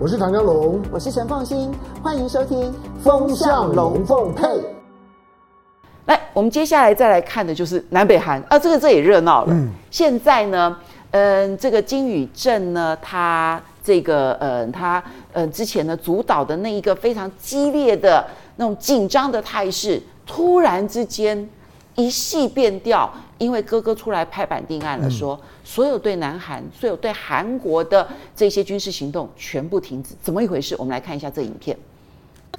我是唐江龙，我是陈凤馨，欢迎收听《风向龙凤配》。来，我们接下来再来看的就是南北韩啊，这个这也热闹了。嗯，现在呢，嗯、呃，这个金宇镇呢，他这个嗯，他嗯之前呢主导的那一个非常激烈的那种紧张的态势，突然之间一系变调。因为哥哥出来拍板定案了，说所有对南韩、所有对韩国的这些军事行动全部停止，怎么一回事？我们来看一下这影片。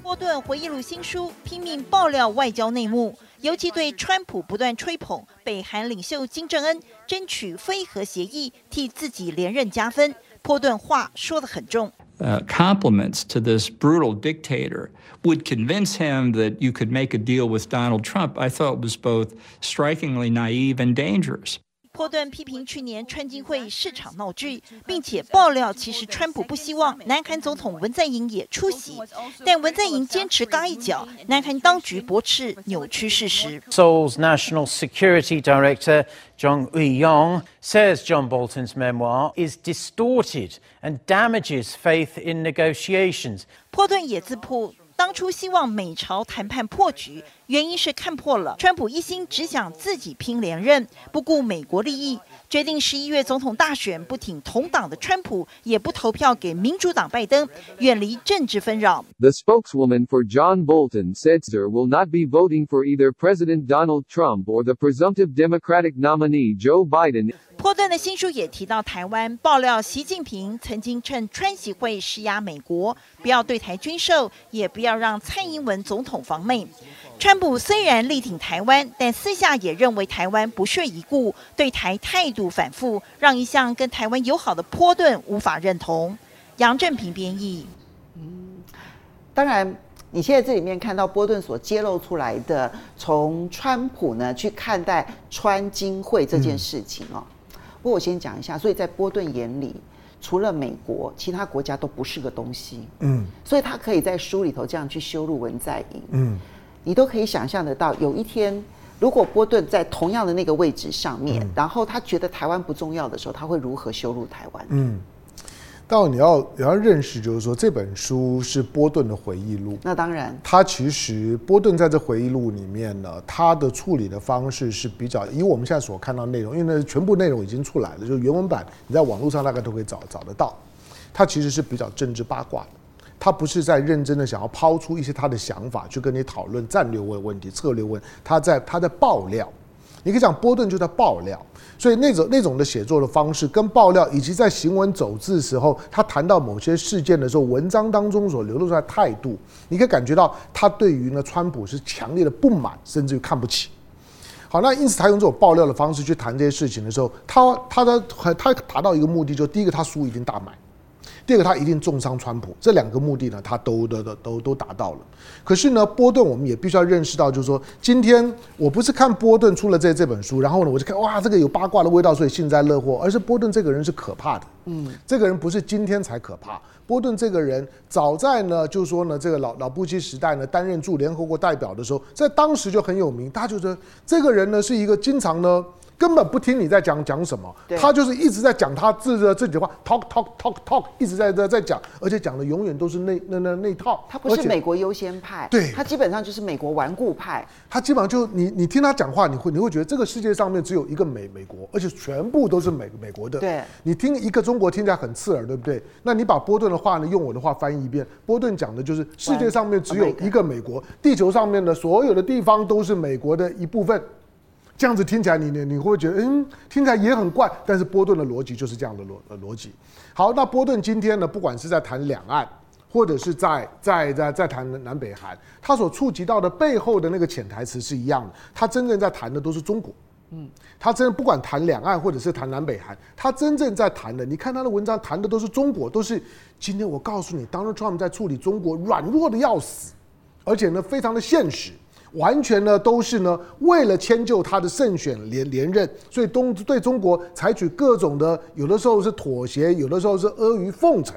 波顿回忆录新书拼命爆料外交内幕，尤其对川普不断吹捧北韩领袖金正恩争取非核协议，替自己连任加分。波顿话说得很重。Uh, compliments to this brutal dictator would convince him that you could make a deal with Donald Trump, I thought was both strikingly naive and dangerous. 波顿批评去年川金会市场闹剧，并且爆料其实川普不希望南韩总统文在寅也出席，但文在寅坚持嘎一脚，南韩当局驳斥扭曲事实。Seoul's National Security Director Jong Eui-yong says John Bolton's memoir is distorted and damages faith in negotiations. 波顿也自曝。当初希望美朝谈判破局，原因是看破了川普一心只想自己拼连任，不顾美国利益，决定十一月总统大选不挺同党的川普，也不投票给民主党拜登，远离政治纷扰。The spokeswoman for John Bolton said there will not be voting for either President Donald Trump or the presumptive Democratic nominee Joe Biden. 波顿的新书也提到台湾，爆料习近平曾经趁川习会施压美国，不要对台军售，也不要让蔡英文总统访美。川普虽然力挺台湾，但私下也认为台湾不屑一顾，对台态度反复，让一向跟台湾友好的波顿无法认同。杨正平编译。嗯，当然，你现在这里面看到波顿所揭露出来的，从川普呢去看待川金会这件事情哦。嗯不过我先讲一下，所以在波顿眼里，除了美国，其他国家都不是个东西。嗯，所以他可以在书里头这样去羞辱文在寅。嗯，你都可以想象得到，有一天如果波顿在同样的那个位置上面，然后他觉得台湾不重要的时候，他会如何羞辱台湾？嗯。到你要你要认识，就是说这本书是波顿的回忆录。那当然，他其实波顿在这回忆录里面呢，他的处理的方式是比较以我们现在所看到内容，因为那全部内容已经出来了，就是原文版你在网络上大概都可以找找得到。他其实是比较政治八卦的，他不是在认真的想要抛出一些他的想法去跟你讨论战略问问题、策略问，他在他在爆料。你可以讲波顿就在爆料。所以那种那种的写作的方式，跟爆料，以及在行文走字时候，他谈到某些事件的时候，文章当中所流露出来态度，你可以感觉到他对于呢川普是强烈的不满，甚至于看不起。好，那因此他用这种爆料的方式去谈这些事情的时候，他他的他达到一个目的，就第一个他书一定大卖。第二个，他一定重伤川普，这两个目的呢，他都都都都都达到了。可是呢，波顿我们也必须要认识到，就是说，今天我不是看波顿出了这这本书，然后呢，我就看哇，这个有八卦的味道，所以幸灾乐祸，而是波顿这个人是可怕的。嗯，这个人不是今天才可怕，波顿这个人早在呢，就是说呢，这个老老布希时代呢，担任驻联合国代表的时候，在当时就很有名，大家就觉得这个人呢是一个经常呢。根本不听你在讲讲什么，他就是一直在讲他自的自己的话，talk talk talk talk，一直在在在讲，而且讲的永远都是那那那那套。他不是美国优先派，对，他基本上就是美国顽固派。他基本上就你你听他讲话，你会你会觉得这个世界上面只有一个美美国，而且全部都是美美国的。对，你听一个中国听起来很刺耳，对不对？那你把波顿的话呢，用我的话翻译一遍，波顿讲的就是世界上面只有一个美国，地球上面的所有的地方都是美国的一部分。这样子听起来你，你你你会不会觉得，嗯，听起来也很怪。但是波顿的逻辑就是这样的逻呃逻辑。好，那波顿今天呢，不管是在谈两岸，或者是在在在在谈南北韩，他所触及到的背后的那个潜台词是一样的。他真正在谈的都是中国，嗯，他真不管谈两岸或者是谈南北韩，他真正在谈的，你看他的文章谈的都是中国，都是今天我告诉你，Donald Trump 在处理中国软弱的要死，而且呢，非常的现实。完全呢都是呢为了迁就他的胜选连连任，所以东对中国采取各种的，有的时候是妥协，有的时候是阿谀奉承。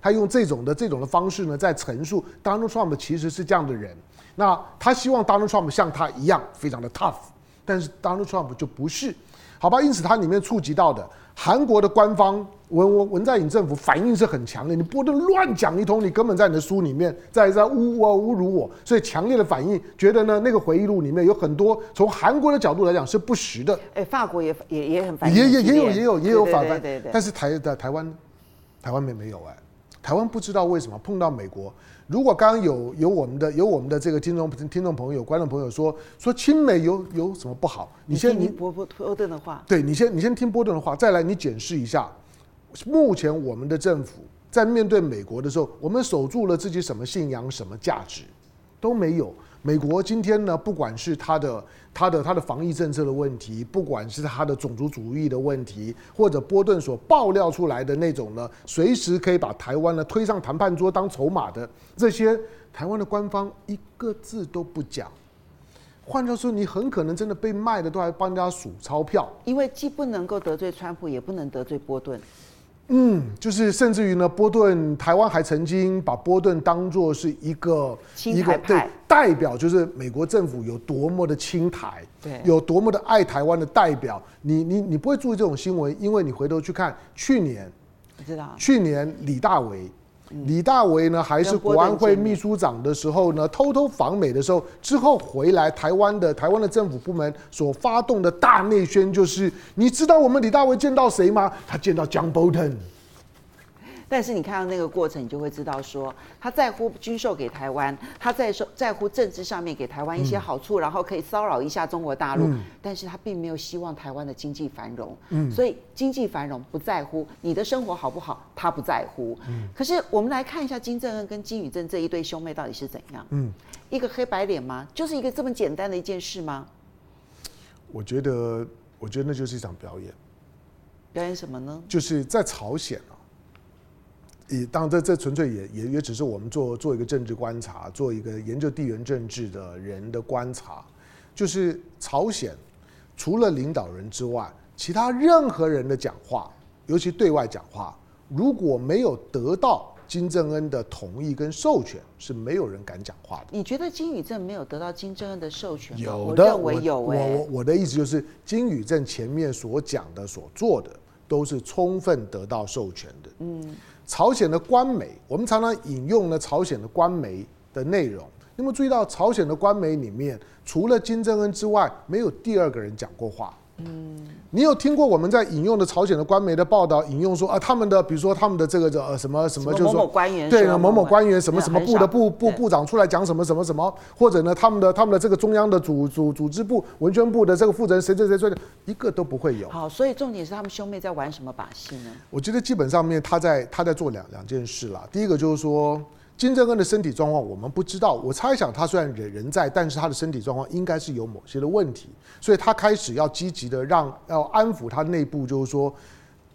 他用这种的这种的方式呢，在陈述 Donald Trump 其实是这样的人。那他希望 Donald Trump 像他一样非常的 tough，但是 Donald Trump 就不是，好吧？因此他里面触及到的韩国的官方文文文在寅政府反应是很强烈，你不能乱讲一通，你根本在你的书里面在在侮侮辱我，所以强烈的反应，觉得呢那个回忆录里面有很多从韩国的角度来讲是不实的。哎，法国也也也很反应，也也也有也有也有反反，但是台在台湾，台湾没没有哎，台湾不知道为什么碰到美国。如果刚刚有有我们的有我们的这个听众听众朋友、观众朋友说说亲美有有什么不好？你先你波波波顿的话，对你先你先听波顿的话，再来你检视一下，目前我们的政府在面对美国的时候，我们守住了自己什么信仰、什么价值都没有。美国今天呢，不管是他的、他的、他的防疫政策的问题，不管是他的种族主义的问题，或者波顿所爆料出来的那种呢，随时可以把台湾呢推上谈判桌当筹码的这些，台湾的官方一个字都不讲。换句话说，你很可能真的被卖的都还帮人家数钞票，因为既不能够得罪川普，也不能得罪波顿。嗯，就是甚至于呢，波顿台湾还曾经把波顿当做是一个一个对代表，就是美国政府有多么的亲台，对，有多么的爱台湾的代表。你你你不会注意这种新闻，因为你回头去看去年，我知道去年李大为。李大为呢，还是国安会秘书长的时候呢，偷偷访美的时候，之后回来台湾的台湾的政府部门所发动的大内宣，就是你知道我们李大为见到谁吗？他见到 John Bolton。但是你看到那个过程，你就会知道说他在乎军售给台湾，他在说在乎政治上面给台湾一些好处，嗯、然后可以骚扰一下中国大陆。嗯、但是他并没有希望台湾的经济繁荣。嗯，所以经济繁荣不在乎你的生活好不好，他不在乎。嗯，可是我们来看一下金正恩跟金宇镇这一对兄妹到底是怎样？嗯，一个黑白脸吗？就是一个这么简单的一件事吗？我觉得，我觉得那就是一场表演。表演什么呢？就是在朝鲜。也当然，这这纯粹也也也只是我们做做一个政治观察，做一个研究地缘政治的人的观察，就是朝鲜除了领导人之外，其他任何人的讲话，尤其对外讲话，如果没有得到金正恩的同意跟授权，是没有人敢讲话的。你觉得金宇镇没有得到金正恩的授权吗？有的，我认为有、欸。我我我的意思就是，金宇镇前面所讲的、所做的，都是充分得到授权的。嗯。朝鲜的官媒，我们常常引用了朝鲜的官媒的内容。那么注意到，朝鲜的官媒里面，除了金正恩之外，没有第二个人讲过话。嗯，你有听过我们在引用的朝鲜的官媒的报道，引用说啊，他们的比如说他们的这个呃什么什么，就是说某某官员对某某官员什么什么部的部部部长出来讲什么什么什么，或者呢他们的他们的这个中央的组组组织部文宣部的这个负责人谁谁谁谁的，一个都不会有。好，所以重点是他们兄妹在玩什么把戏呢？我觉得基本上面他在他在做两两件事啦。第一个就是说。金正恩的身体状况我们不知道，我猜想他虽然人人在，但是他的身体状况应该是有某些的问题，所以他开始要积极的让要安抚他内部，就是说，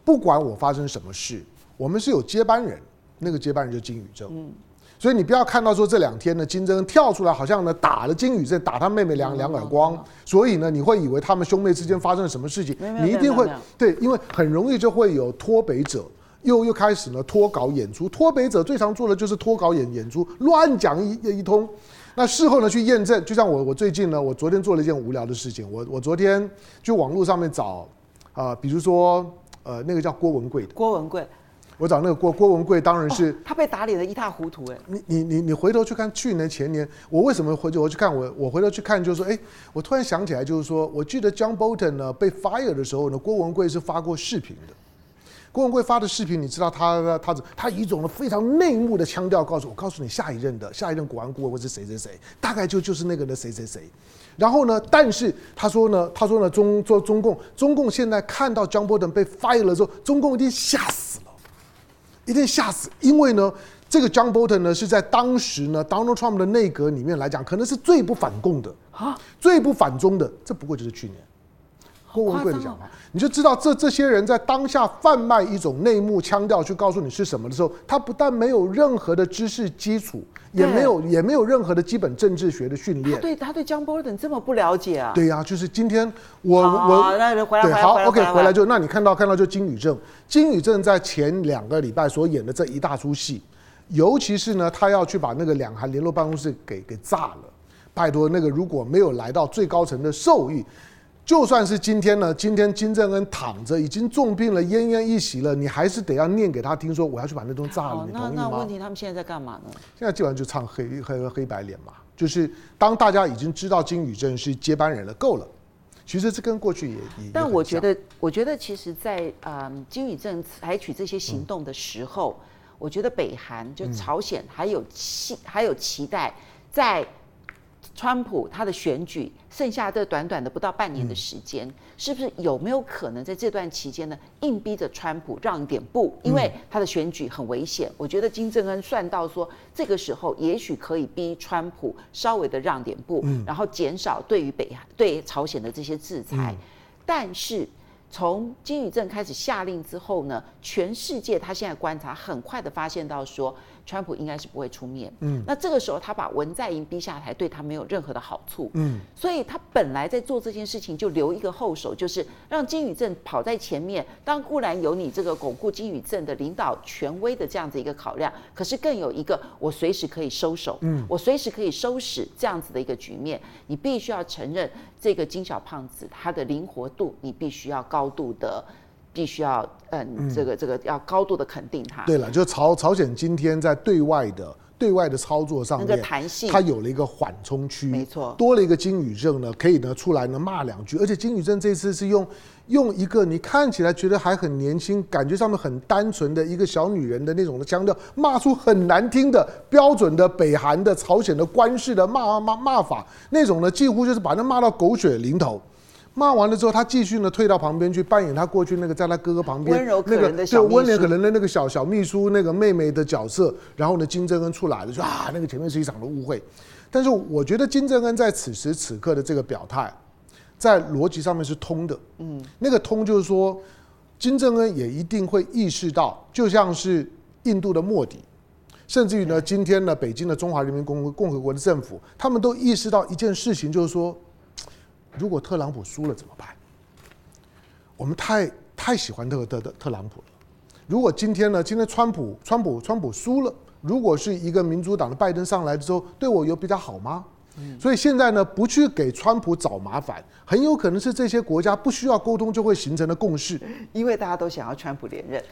不管我发生什么事，我们是有接班人，那个接班人就是金宇正。嗯，所以你不要看到说这两天呢，金正恩跳出来好像呢打了金宇正，打他妹妹两两耳光，所以呢你会以为他们兄妹之间发生了什么事情，你一定会对，因为很容易就会有脱北者。又又开始呢脱稿演出，脱北者最常做的就是脱稿演演出，乱讲一一通。那事后呢去验证，就像我我最近呢，我昨天做了一件无聊的事情，我我昨天就网络上面找啊、呃，比如说呃那个叫郭文贵的郭文贵，我找那个郭郭文贵，当然是、哦、他被打脸的一塌糊涂哎。你你你你回头去看去年前年，我为什么回头我去看我我回头去看就是说，哎，我突然想起来就是说，我记得 John Bolton 呢被 fire 的时候呢，郭文贵是发过视频的。郭文贵发的视频，你知道他他他以一种非常内幕的腔调告诉我，告诉你下一任的下一任国安顾问会是谁谁谁，大概就就是那个的谁谁谁。然后呢，但是他说呢，他说呢，中中中共中共现在看到 John Bolton 被 fire 了之后，中共一定吓死了，一定吓死，因为呢，这个 John Bolton 呢是在当时呢 Donald Trump 的内阁里面来讲，可能是最不反共的啊，最不反中的，这不过就是去年。郭文贵的讲话，你就知道这这些人在当下贩卖一种内幕腔调去告诉你是什么的时候，他不但没有任何的知识基础，也没有也没有任何的基本政治学的训练。对，他对 John Bolton 这么不了解啊？对呀，就是今天我我对好 OK 回来就那你看到看到就金宇正，金宇正在前两个礼拜所演的这一大出戏，尤其是呢，他要去把那个两韩联络办公室给给炸了，拜托那个如果没有来到最高层的授意。就算是今天呢，今天金正恩躺着已经重病了，奄奄一息了，你还是得要念给他听，说我要去把那东西炸了，你同意吗？那那问题他们现在在干嘛呢？现在基本上就唱黑黑黑白脸嘛，就是当大家已经知道金宇镇是接班人了，够了。其实这跟过去也也。但我觉得，我觉得其实在，在、呃、嗯金宇镇采取这些行动的时候，嗯、我觉得北韩就朝鲜还有期、嗯、还有期待在。川普他的选举剩下这短短的不到半年的时间，是不是有没有可能在这段期间呢，硬逼着川普让一点步？因为他的选举很危险。我觉得金正恩算到说，这个时候也许可以逼川普稍微的让点步，然后减少对于北韩对朝鲜的这些制裁。但是从金宇镇开始下令之后呢，全世界他现在观察很快的发现到说。川普应该是不会出面，嗯，那这个时候他把文在寅逼下台，对他没有任何的好处，嗯，所以他本来在做这件事情就留一个后手，就是让金宇镇跑在前面。当固然有你这个巩固金宇镇的领导权威的这样子一个考量，可是更有一个我随时可以收手，嗯，我随时可以收拾这样子的一个局面。你必须要承认这个金小胖子他的灵活度，你必须要高度的。必须要，嗯，这个这个要高度的肯定他。对了，就朝朝鲜今天在对外的对外的操作上面，那个弹性，它有了一个缓冲区，没错，多了一个金宇正呢，可以呢出来呢骂两句，而且金宇正这次是用用一个你看起来觉得还很年轻，感觉上面很单纯的一个小女人的那种的腔调，骂出很难听的标准的北韩的朝鲜的官式的骂骂骂法，那种呢几乎就是把人骂到狗血淋头。骂完了之后，他继续呢退到旁边去扮演他过去那个在他哥哥旁边温柔可人的小温柔可人的那个小小秘书那个妹妹的角色。然后呢，金正恩出来了，说啊，那个前面是一场的误会。但是我觉得金正恩在此时此刻的这个表态，在逻辑上面是通的。嗯，那个通就是说，金正恩也一定会意识到，就像是印度的莫迪，甚至于呢，今天呢，北京的中华人民共和共和国的政府，他们都意识到一件事情，就是说。如果特朗普输了怎么办？我们太太喜欢特特特特朗普了。如果今天呢？今天川普川普川普输了，如果是一个民主党的拜登上来之后，对我有比较好吗？所以现在呢，不去给川普找麻烦，很有可能是这些国家不需要沟通就会形成的共识，因为大家都想要川普连任。